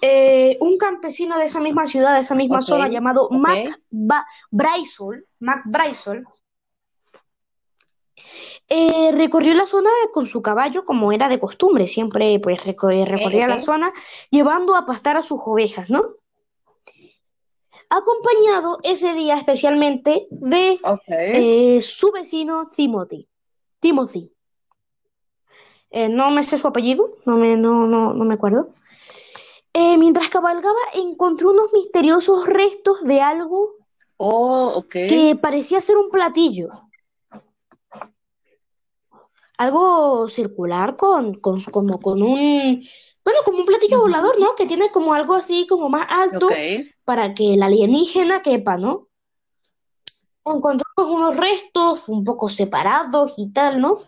eh, un campesino de esa misma ciudad, de esa misma zona, llamado Mac Brysol, Mac eh, recorrió la zona con su caballo como era de costumbre, siempre pues recorría la zona llevando a pastar a sus ovejas, ¿no? acompañado ese día especialmente de eh, su vecino Timothy. Timothy. Eh, no me sé su apellido, no me, no, no, no me acuerdo. Eh, mientras cabalgaba, encontró unos misteriosos restos de algo Oh, que parecía ser un platillo. Algo circular con, con, como con un, bueno, como un platillo volador, ¿no? Que tiene como algo así como más alto para que el alienígena quepa, ¿no? Encontramos unos restos un poco separados y tal, ¿no?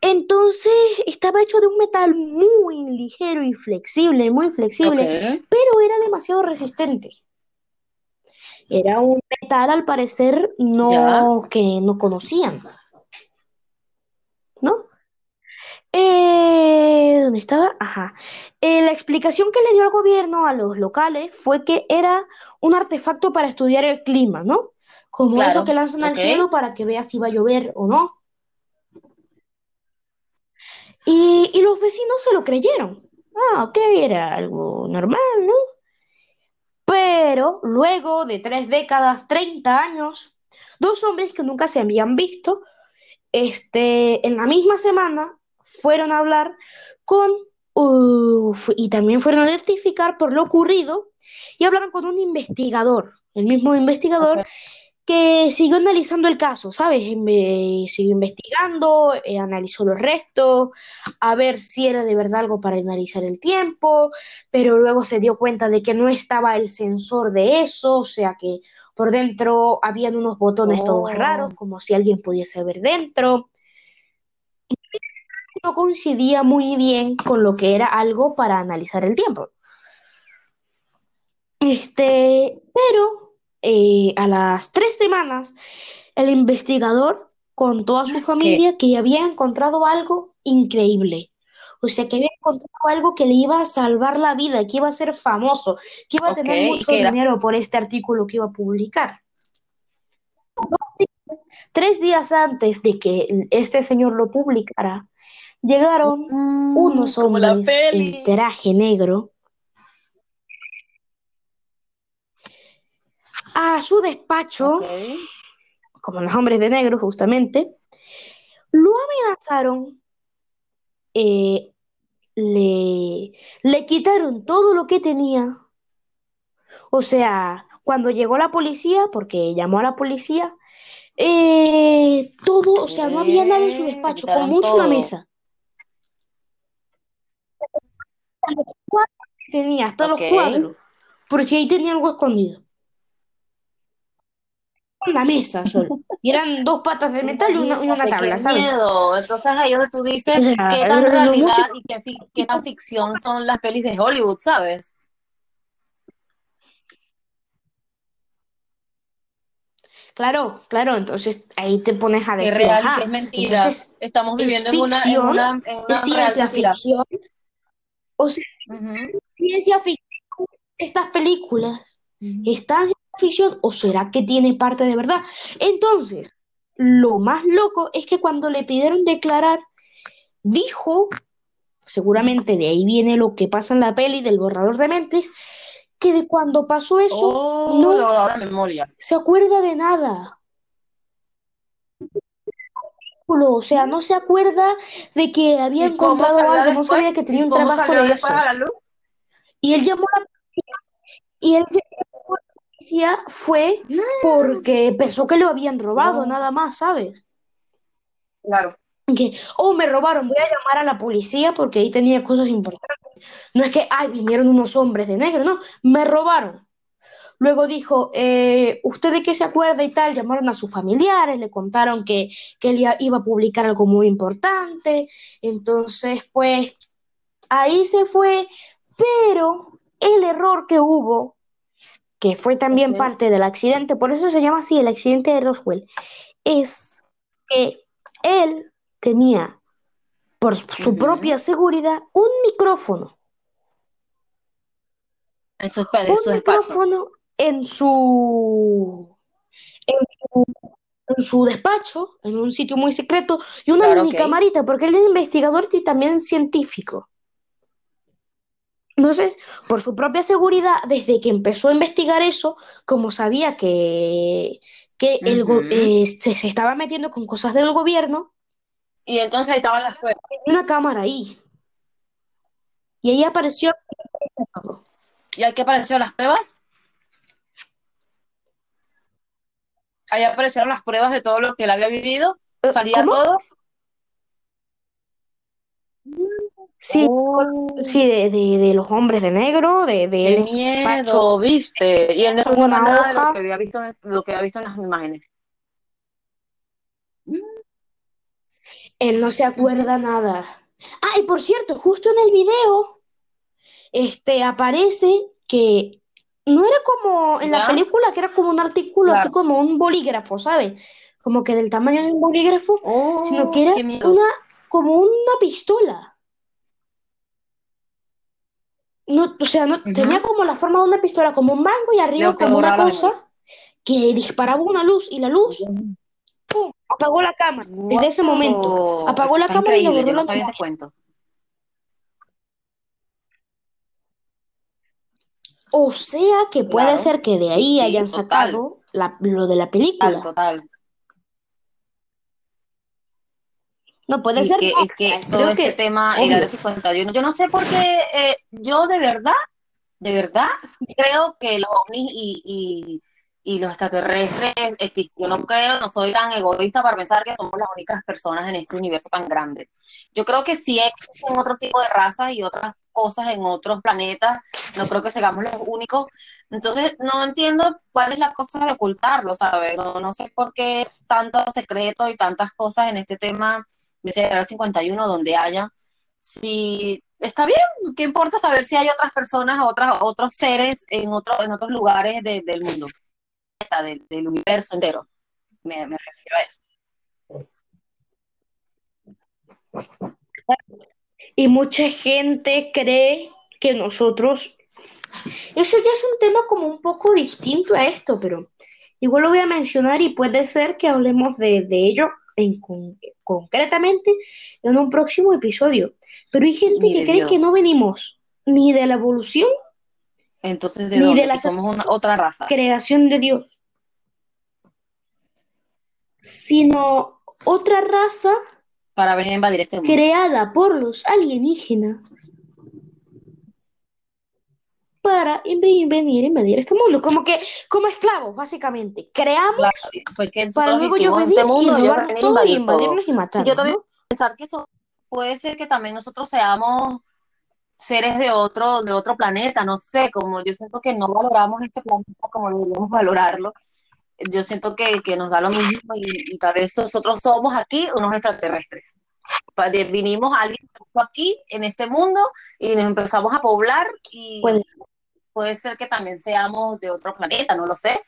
Entonces estaba hecho de un metal muy ligero y flexible, muy flexible, pero era demasiado resistente. Era un metal al parecer no que no conocían. ¿No? Eh, ¿dónde estaba? Ajá. Eh, la explicación que le dio el gobierno a los locales fue que era un artefacto para estudiar el clima, ¿no? Como eso que lanzan al cielo para que vea si va a llover o no. Y, y los vecinos se lo creyeron. Ah, ok, era algo normal, ¿no? Pero luego de tres décadas, 30 años, dos hombres que nunca se habían visto, este, en la misma semana fueron a hablar con, y también fueron a identificar por lo ocurrido, y hablaron con un investigador, el mismo investigador que siguió analizando el caso, ¿sabes? siguió investigando, eh, analizó los restos, a ver si era de verdad algo para analizar el tiempo, pero luego se dio cuenta de que no estaba el sensor de eso, o sea que por dentro habían unos botones todos oh. raros, como si alguien pudiese ver dentro. No coincidía muy bien con lo que era algo para analizar el tiempo. Este, pero eh, a las tres semanas, el investigador contó a su familia que había encontrado algo increíble. O sea, que había encontrado algo que le iba a salvar la vida, que iba a ser famoso, que iba a tener mucho dinero por este artículo que iba a publicar. Tres días antes de que este señor lo publicara, llegaron mm, unos hombres en traje negro a su despacho, como los hombres de negro justamente, lo amenazaron, eh, le, le quitaron todo lo que tenía. O sea, cuando llegó la policía, porque llamó a la policía, eh, todo, o sea, no había nada en su despacho, como mucho una mesa. Tenía hasta los cuadros, porque ahí tenía algo escondido la mesa solo. Y eran dos patas de metal y una, y una tabla, qué miedo. Entonces ahí es donde tú dices qué tan realidad y qué, qué tan ficción son las pelis de Hollywood, ¿sabes? Claro, claro, entonces ahí te pones a decir, es real y es mentira. Estamos viviendo en, una, en, una, es ciencia ficción. O sea, ciencia ficción, estas películas están ficción o será que tiene parte de verdad? Entonces, lo más loco es que cuando le pidieron declarar, dijo, seguramente de ahí viene lo que pasa en la peli del borrador de mentes, que de cuando pasó eso, oh, no, la memoria. se acuerda de nada. O sea, no se acuerda de que había encontrado algo, no sabía que tenía un trabajo de eso. Y él llamó a la y él fue porque pensó que lo habían robado, nada más, ¿sabes? Claro. Que, oh, me robaron, voy a llamar a la policía porque ahí tenía cosas importantes. No es que, ay, vinieron unos hombres de negro, no, me robaron. Luego dijo, eh, ¿usted de qué se acuerda y tal? Llamaron a sus familiares, le contaron que, que él iba a publicar algo muy importante. Entonces, pues, ahí se fue, pero el error que hubo que fue también parte del accidente, por eso se llama así el accidente de Roswell, es que él tenía, por su propia seguridad, un micrófono. En su, un micrófono en su, en su, despacho, en un sitio muy secreto, y una mini camarita, porque él es investigador y también científico. Entonces, por su propia seguridad, desde que empezó a investigar eso, como sabía que, que el eh, se, estaba metiendo con cosas del gobierno, Y entonces ahí estaban las pruebas. Una cámara ahí. Y ahí apareció ¿Y al que apareció las pruebas? Ahí aparecieron las pruebas de todo lo que él había vivido. Eh, Salía ¿cómo? todo. Sí, Oh, sí, de, de, de los hombres de negro, de, de despacho, miedo, ¿viste? Y él no se con acuerda una nada de lo hoja. que había visto, en- lo que había visto en las imágenes. Él no se acuerda nada. Ah, y por cierto, justo en el video, este, aparece que no era como en la película, que era como un artículo, así como un bolígrafo, ¿sabes? Como que del tamaño de un bolígrafo, sino que Oh, era qué miedo. una, como una pistola. No, o sea, no, tenía como la forma de una pistola, como un mango y arriba como una la cosa que disparaba una luz y la luz, ¡pum! apagó la cámara. Desde ese momento, apagó eso la cámara y increíble, borró yo no la cuento. O sea que puede Claro, ser que de ahí sí, hayan total, sacado la- lo de la total, película. total. No puede Y ser, que es que creo todo este que, tema, obvio. Área 51, yo no sé por qué, eh, yo de verdad, de verdad, sí creo que los ovnis y, y, y los extraterrestres existen. Yo no creo, no soy tan egoísta para pensar que somos las únicas personas en este universo tan grande. Yo creo que sí existen otro tipo de razas y otras cosas en otros planetas, no creo que seamos los únicos. Entonces, no entiendo cuál es la cosa de ocultarlo, ¿sabes? No, no sé por qué tantos secretos y tantas cosas en este tema de ese Área 51 donde haya. Si está bien, ¿qué importa saber si hay otras personas, otras, otros seres en, otro, en otros lugares de- del mundo, del, del universo entero? Me, me refiero a eso. Y mucha gente cree que nosotros, eso ya es un tema como un poco distinto a esto, pero igual lo voy a mencionar y puede ser que hablemos de, de ello en con- concretamente en un próximo episodio. Pero hay gente Ni que cree que no venimos ni de la evolución Entonces, ¿de ni dónde? de la somos una, otra raza. creación de Dios, sino otra raza para venir a invadir este mundo. creada por los alienígenas para venir a invadir este mundo, como que como esclavos, básicamente. Creamos Claro, pues que para luego hicimos venir este mundo, y robarnos a todo y invadir todo. invadirnos y Sí, yo matarnos, también ¿no? pensar que eso puede ser que también nosotros seamos seres de otro, de otro planeta, no sé, como yo siento que no valoramos este planeta como deberíamos valorarlo. Yo siento que, que nos da lo mismo y, y tal vez nosotros somos aquí unos extraterrestres. Vinimos alguien aquí en este mundo y nos empezamos a poblar y Puede- puede ser que también seamos de otro planeta, no lo sé.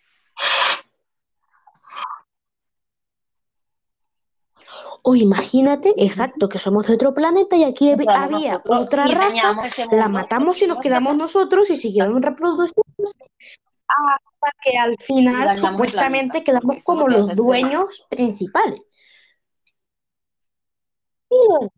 O imagínate, exacto, que somos de otro planeta y aquí había otra raza, este la matamos y nos No quedamos nosotros y siguieron reproduciéndose hasta que al final supuestamente quedamos como los dueños principales. Y bueno,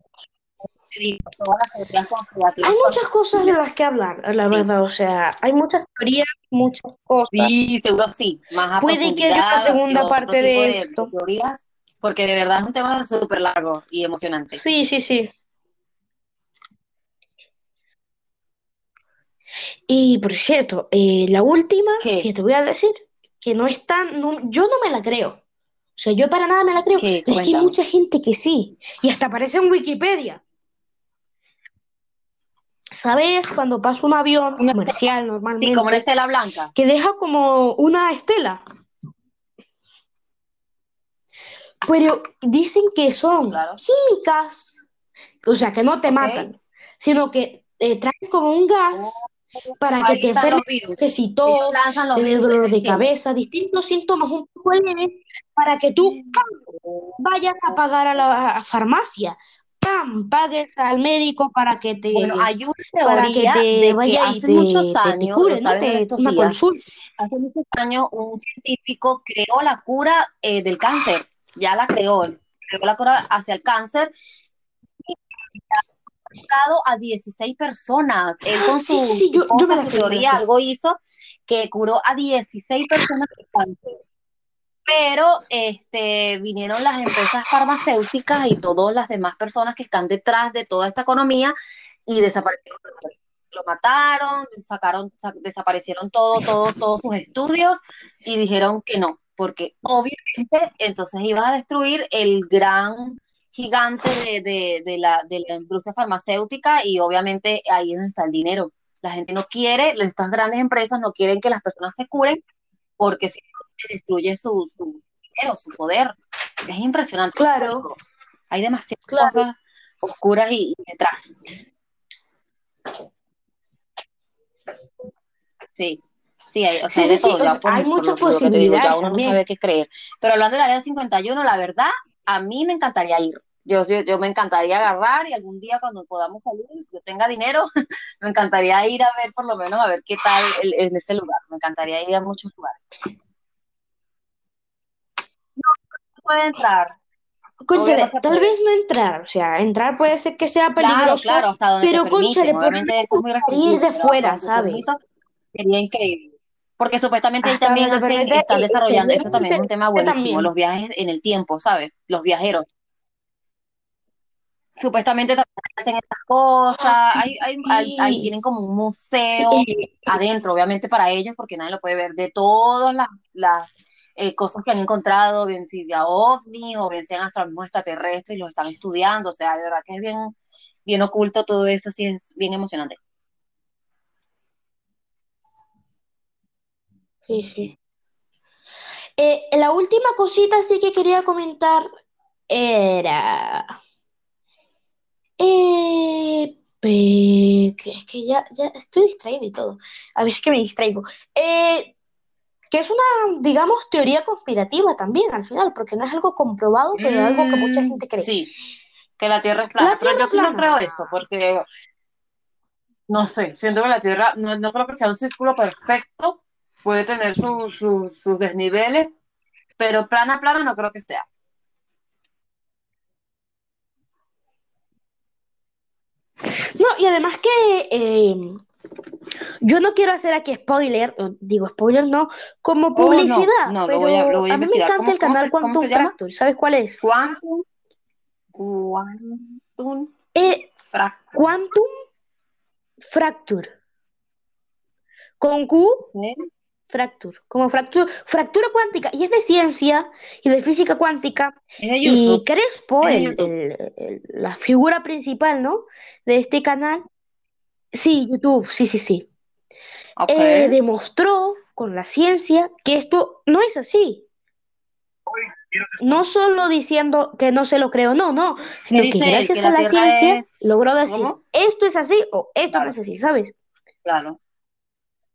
digo, todas las teorías conspirativas hay muchas cosas de las que hablar, la Sí. verdad, o sea, hay muchas teorías, muchas cosas. Sí, seguro sí, más a Puede que haya una segunda parte de esto. teorías, porque de verdad es un tema súper largo y emocionante. Sí, sí, sí. Y por cierto, eh, la última ¿Qué? que te voy a decir, que no es tan, no- yo no me la creo. O sea, yo para nada me la creo, es que hay mucha gente que sí, y hasta aparece en Wikipedia. ¿Sabes? Cuando pasa un avión Una- comercial Sí, como una normalmente, estela blanca. que deja como una estela, pero dicen que son Claro. químicas, o sea, que no te matan, sino que eh, traen como un gas para que te enfermes que si tener virus dolor de cabeza, distintos síntomas un poco leves, para que tú vayas a pagar a la a farmacia, ¡pam! pagues al médico para que te, Bueno, hay una para que teoría te de que vaya hace te, muchos años, hace muchos años un científico creó la cura eh, del cáncer, ya la creó, creó la cura hacia el cáncer a 16 personas. Él con Sí, su, sí, yo, yo me su teoría, algo hizo que curó a 16 personas de cáncer. Pero este, vinieron las empresas farmacéuticas y todas las demás personas que están detrás de toda esta economía y desaparecieron. Lo mataron, sacaron, desaparecieron todo, todos, todos sus estudios y dijeron que no, porque obviamente entonces iban a destruir el gran gigante de, de, la, de la industria farmacéutica y obviamente ahí es donde está el dinero. La gente no quiere, estas grandes empresas no quieren que las personas se curen porque si destruye su, su dinero, su poder. Es impresionante. Claro. Hay demasiadas cosas oscuras y, detrás. Sí, sí, hay, o sea, hay de todo. hay muchas posibilidades. ya uno no sabe qué creer. Pero hablando del área 51, la verdad, a mí me encantaría ir. Yo, yo, me encantaría agarrar y algún día cuando podamos salir, yo tenga dinero, me encantaría ir a ver por lo menos a ver qué tal en ese lugar. Me encantaría ir a muchos lugares. No, no puede entrar. Conchale, tal vez no entrar, o sea, entrar puede ser que sea peligroso, claro, claro, hasta donde pero conchale, obviamente eso es muy ir de fuera, ¿sabes? Sería increíble. Porque supuestamente ahí también hacen, están desarrollando, esto también es un tema buenísimo, los viajes en el tiempo, ¿sabes? Los viajeros supuestamente también hacen estas cosas, hay, hay, tienen como un museo adentro, obviamente para ellos, porque nadie lo puede ver, de todas las, las eh, cosas que han encontrado, bien sea ovnis o bien sean astronomos extraterrestres y los están estudiando, o sea, de verdad que es bien, bien oculto todo eso, sí es bien emocionante. Sí, sí. Eh, la última cosita sí que quería comentar era eh, es que ya, ya estoy distraído y todo. A ver, es que me distraigo. Eh, que es una, digamos, teoría conspirativa también al final, porque no es algo comprobado, pero es algo que mucha mm, gente cree. Sí, que la Tierra es plana. pero yo sí no creo eso, porque no sé, siento que la Tierra no, no creo que sea un círculo perfecto, puede tener sus desniveles, pero plana, plana no creo que sea. No, y además que eh, yo no quiero hacer aquí spoiler, digo spoiler no, como oh, publicidad, no, pero a, mí me encanta el canal Quantum Fracture, ¿sabes cuál es? Quantum, Quantum, eh, Fracture. Quantum Fracture. Con Q, Fracture, como fractura, fractura cuántica, y es de ciencia y de física cuántica. y Crespo, la figura principal, ¿no? De este canal, sí, YouTube, sí, sí, sí. Eh, demostró con la ciencia que esto no es así. No solo diciendo que no se lo creo, no, no, sino que gracias a la, ciencia logró decir esto es así o esto no es así, ¿sabes? Claro,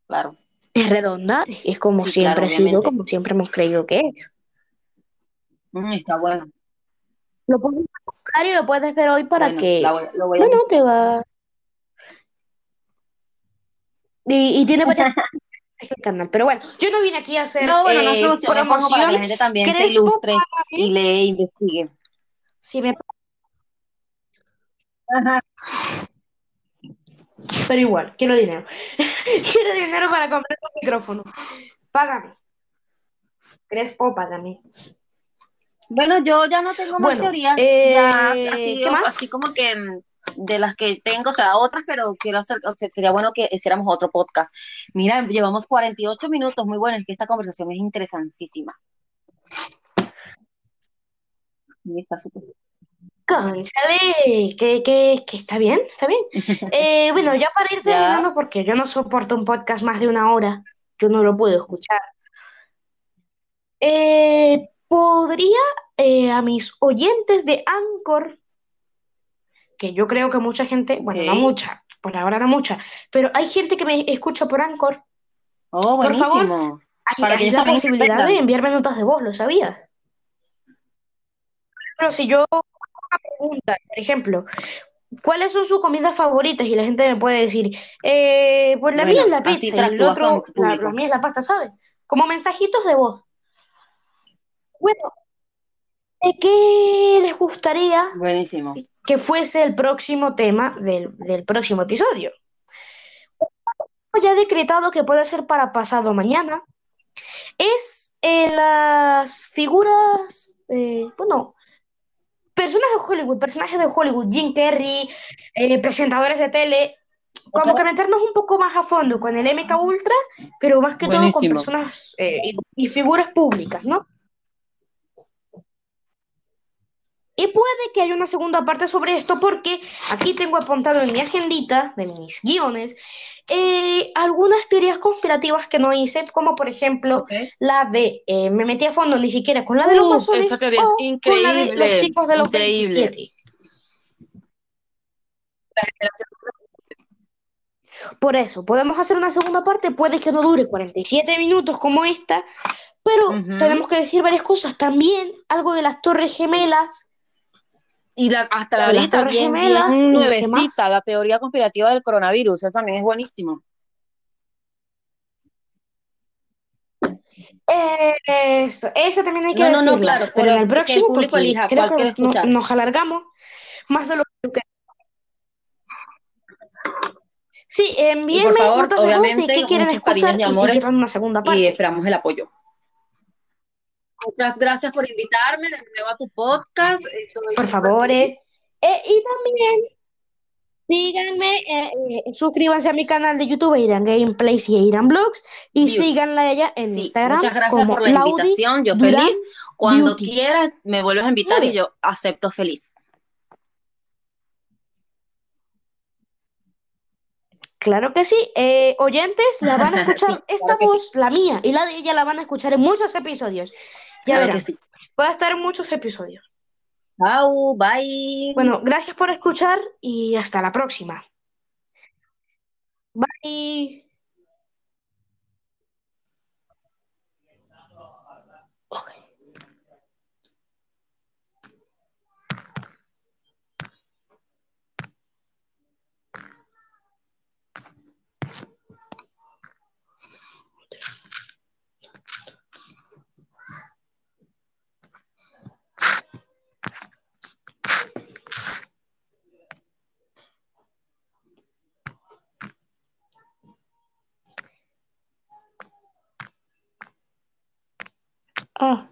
claro es redonda, es como siempre ha sido, como siempre hemos creído que es. Mm, está bueno. Lo puedes buscar y lo puedes ver hoy para que. lo voy bueno, te va. Y, y tiene el canal. Pero bueno, yo no vine aquí a hacer no, bueno, no eh, promoción, para que la gente también se ilustre y lee e investigue. Sí, me... Ajá. Pero igual, quiero dinero. quiero dinero para comprar un micrófono. Págame. Crespo, págame. Bueno, yo ya no tengo más teorías. Eh, así, así como que mm, de las que tengo, o sea, otras, pero quiero hacer, o sea, sería bueno que hiciéramos otro podcast. Mira, llevamos 48 minutos, muy bueno, es que esta conversación es interesantísima. Está súper Conchale, que, que, que, está bien, está bien. Eh, bueno, ya para ir terminando, porque yo no soporto un podcast más de una hora, yo no lo puedo escuchar. Eh, podría eh, a mis oyentes de Anchor, que yo creo que mucha gente, bueno, no mucha, por ahora no mucha, pero hay gente que me escucha por Anchor. Oh, buenísimo. Por favor, para que la posibilidad de enviarme notas de voz, ¿lo sabías? Pero si yo pregunta, por ejemplo, ¿cuáles son sus comidas favoritas? Y la gente me puede decir, eh, pues la mía es la pizza y el otro, la, mía es la pasta, ¿sabes? Como mensajitos de voz. Bueno, ¿qué les gustaría Buenísimo. Que fuese el próximo tema del, del próximo episodio? Ya decretado que puede ser para pasado mañana. es eh, las figuras, eh, bueno, personas de Hollywood, personajes de Hollywood, Jim Carrey, eh, presentadores de tele, como que meternos un poco más a fondo con el MK Ultra, pero más que todo con personas y figuras públicas, ¿no? Y puede que haya una segunda parte sobre esto porque aquí tengo apuntado en mi agendita de mis guiones eh, algunas teorías conspirativas que no hice, como por ejemplo la de eh, me metí a fondo ni siquiera con la de los masones esa teoría es increíble, con la de los chicos de los increíble. Por eso, podemos hacer una segunda parte, puede que no dure 47 minutos como esta, pero tenemos que decir varias cosas. También algo de las Torres Gemelas, y la, hasta la ahorita bien, bien nuevecita, la teoría conspirativa del coronavirus, esa también es buenísimo. Eso, eso también hay que no, No, no, claro, pero, en el próximo el público elija cuál quiere escuchar. nos alargamos más de lo que Sí, envíenme por favor, obviamente, qué quieren escuchar y, amores, si una segunda parte. y esperamos el apoyo. Muchas gracias por invitarme de nuevo a tu podcast. por favor. Eh, y también síganme, eh, eh, suscríbanse a mi canal de YouTube, Irán Gameplays y Irán Blogs, y síganla a ella en Instagram. Muchas gracias por la invitación, yo feliz. Cuando quieras, me vuelves a invitar y yo acepto feliz. Claro que sí. oyentes, la van a escuchar, esta voz, la mía y la de ella, la van a escuchar en muchos episodios. Ya claro que sí. Va a estar en muchos episodios. Chao, bye. Bueno, gracias por escuchar y hasta la próxima. Bye. Ah.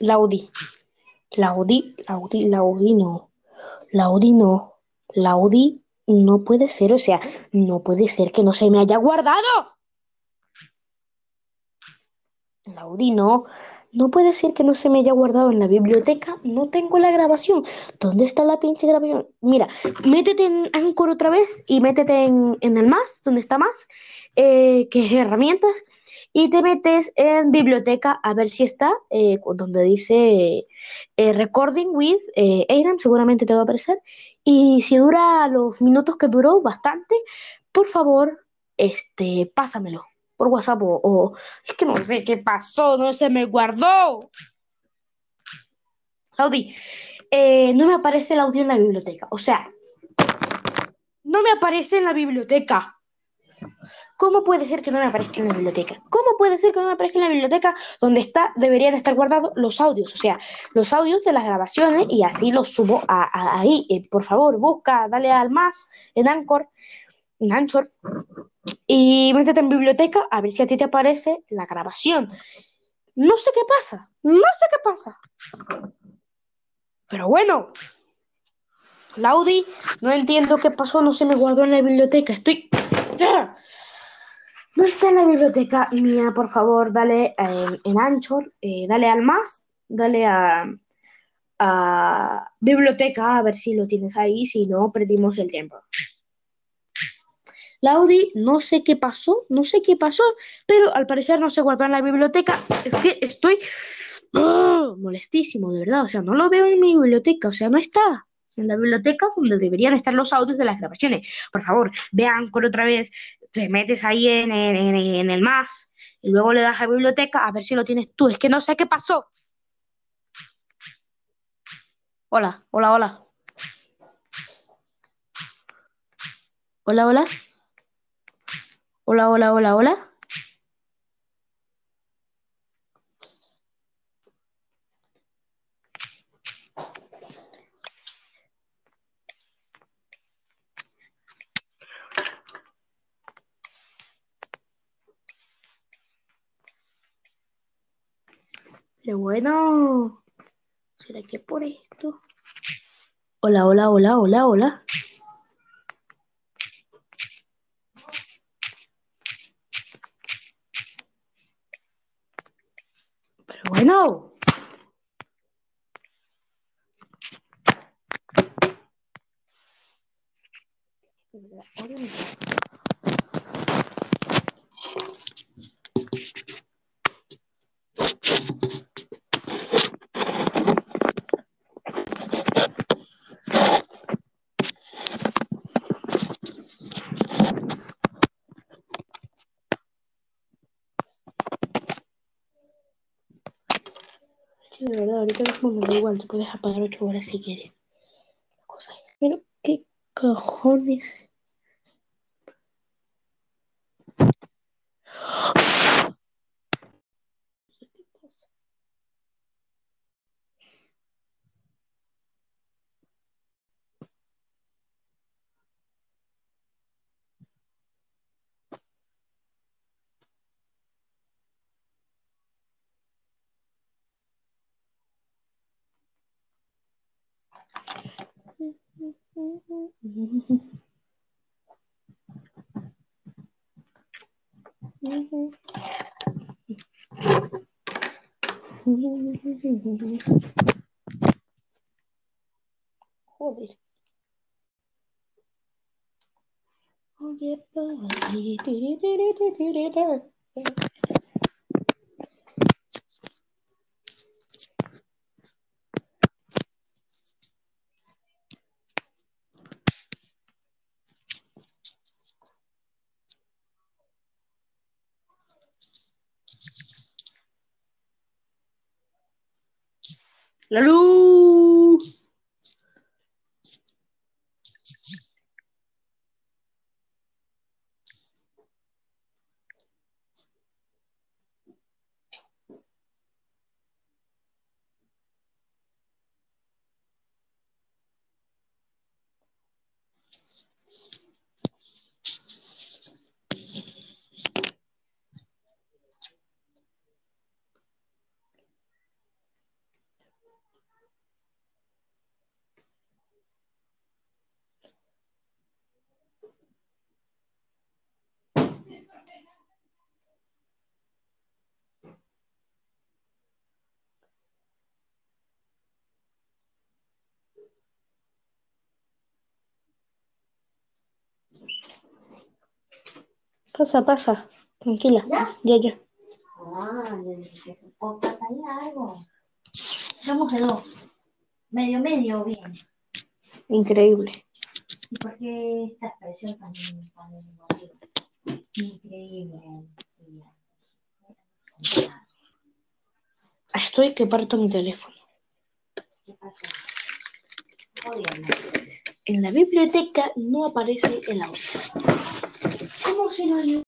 Laudi. Laudi, Laudi, Laudi no. Laudi no. Puede ser, o sea, no puede ser que no se me haya guardado. Laudi no. No puede ser que no se me haya guardado en la biblioteca. No tengo la grabación. ¿Dónde está la pinche grabación? Mira, métete en Anchor otra vez y métete en, el más, donde está más, eh, que es herramientas, y te metes en biblioteca a ver si está, eh, donde dice eh, Recording with eh, seguramente te va a aparecer. Y si dura los minutos que duró, bastante, por favor, este, pásamelo por WhatsApp o, es que no sé qué pasó, no se me guardó. Audi, eh, no me aparece el audio en la biblioteca. O sea, no me aparece en la biblioteca. ¿Cómo puede ser que no me aparezca en la biblioteca? ¿Cómo puede ser que no me aparezca en la biblioteca donde está, deberían estar guardados los audios? O sea, los audios de las grabaciones y así los subo ahí. Eh, por favor, busca, dale al más en Anchor, en Anchor, y métete en biblioteca a ver si a ti te aparece la grabación. No sé qué pasa, no sé qué pasa. Pero bueno, Laudi, no entiendo qué pasó, no se me guardó en la biblioteca. Estoy. No está en la biblioteca mía, por favor, dale eh, en Anchor, eh, dale al más, dale a, biblioteca a ver si lo tienes ahí, si no, perdimos el tiempo. Laudi, no sé qué pasó, no sé qué pasó, pero al parecer no se guardó en la biblioteca. Es que estoy ¡ah! molestísimo, de verdad. O sea, no lo veo en mi biblioteca, o sea, no está en la biblioteca donde deberían estar los audios de las grabaciones. Por favor, vean por otra vez, te metes ahí en, en el más y luego le das a biblioteca a ver si lo tienes tú. Es que no sé qué pasó. Hola, hola, hola. Hola, hola. Hola, hola, hola, hola. Pero bueno, ¿será que por esto? Hola, hola, hola, hola, hola. Pero bueno. Ahorita mismo me da igual, te puedes apagar ocho horas si quieres. Pero qué cojones. Hobbit. Oh, yeah. Luz. Pasa, pasa. Tranquila. Ya, ya. Ah, poca algo. ¿Cómo quedó? Medio, medio bien. Increíble. ¿Y por qué esta expresión tan, tan emotiva? Increíble. Estoy que parto mi teléfono. ¿Qué pasó? En la biblioteca no aparece el audio. ¿Cómo se lo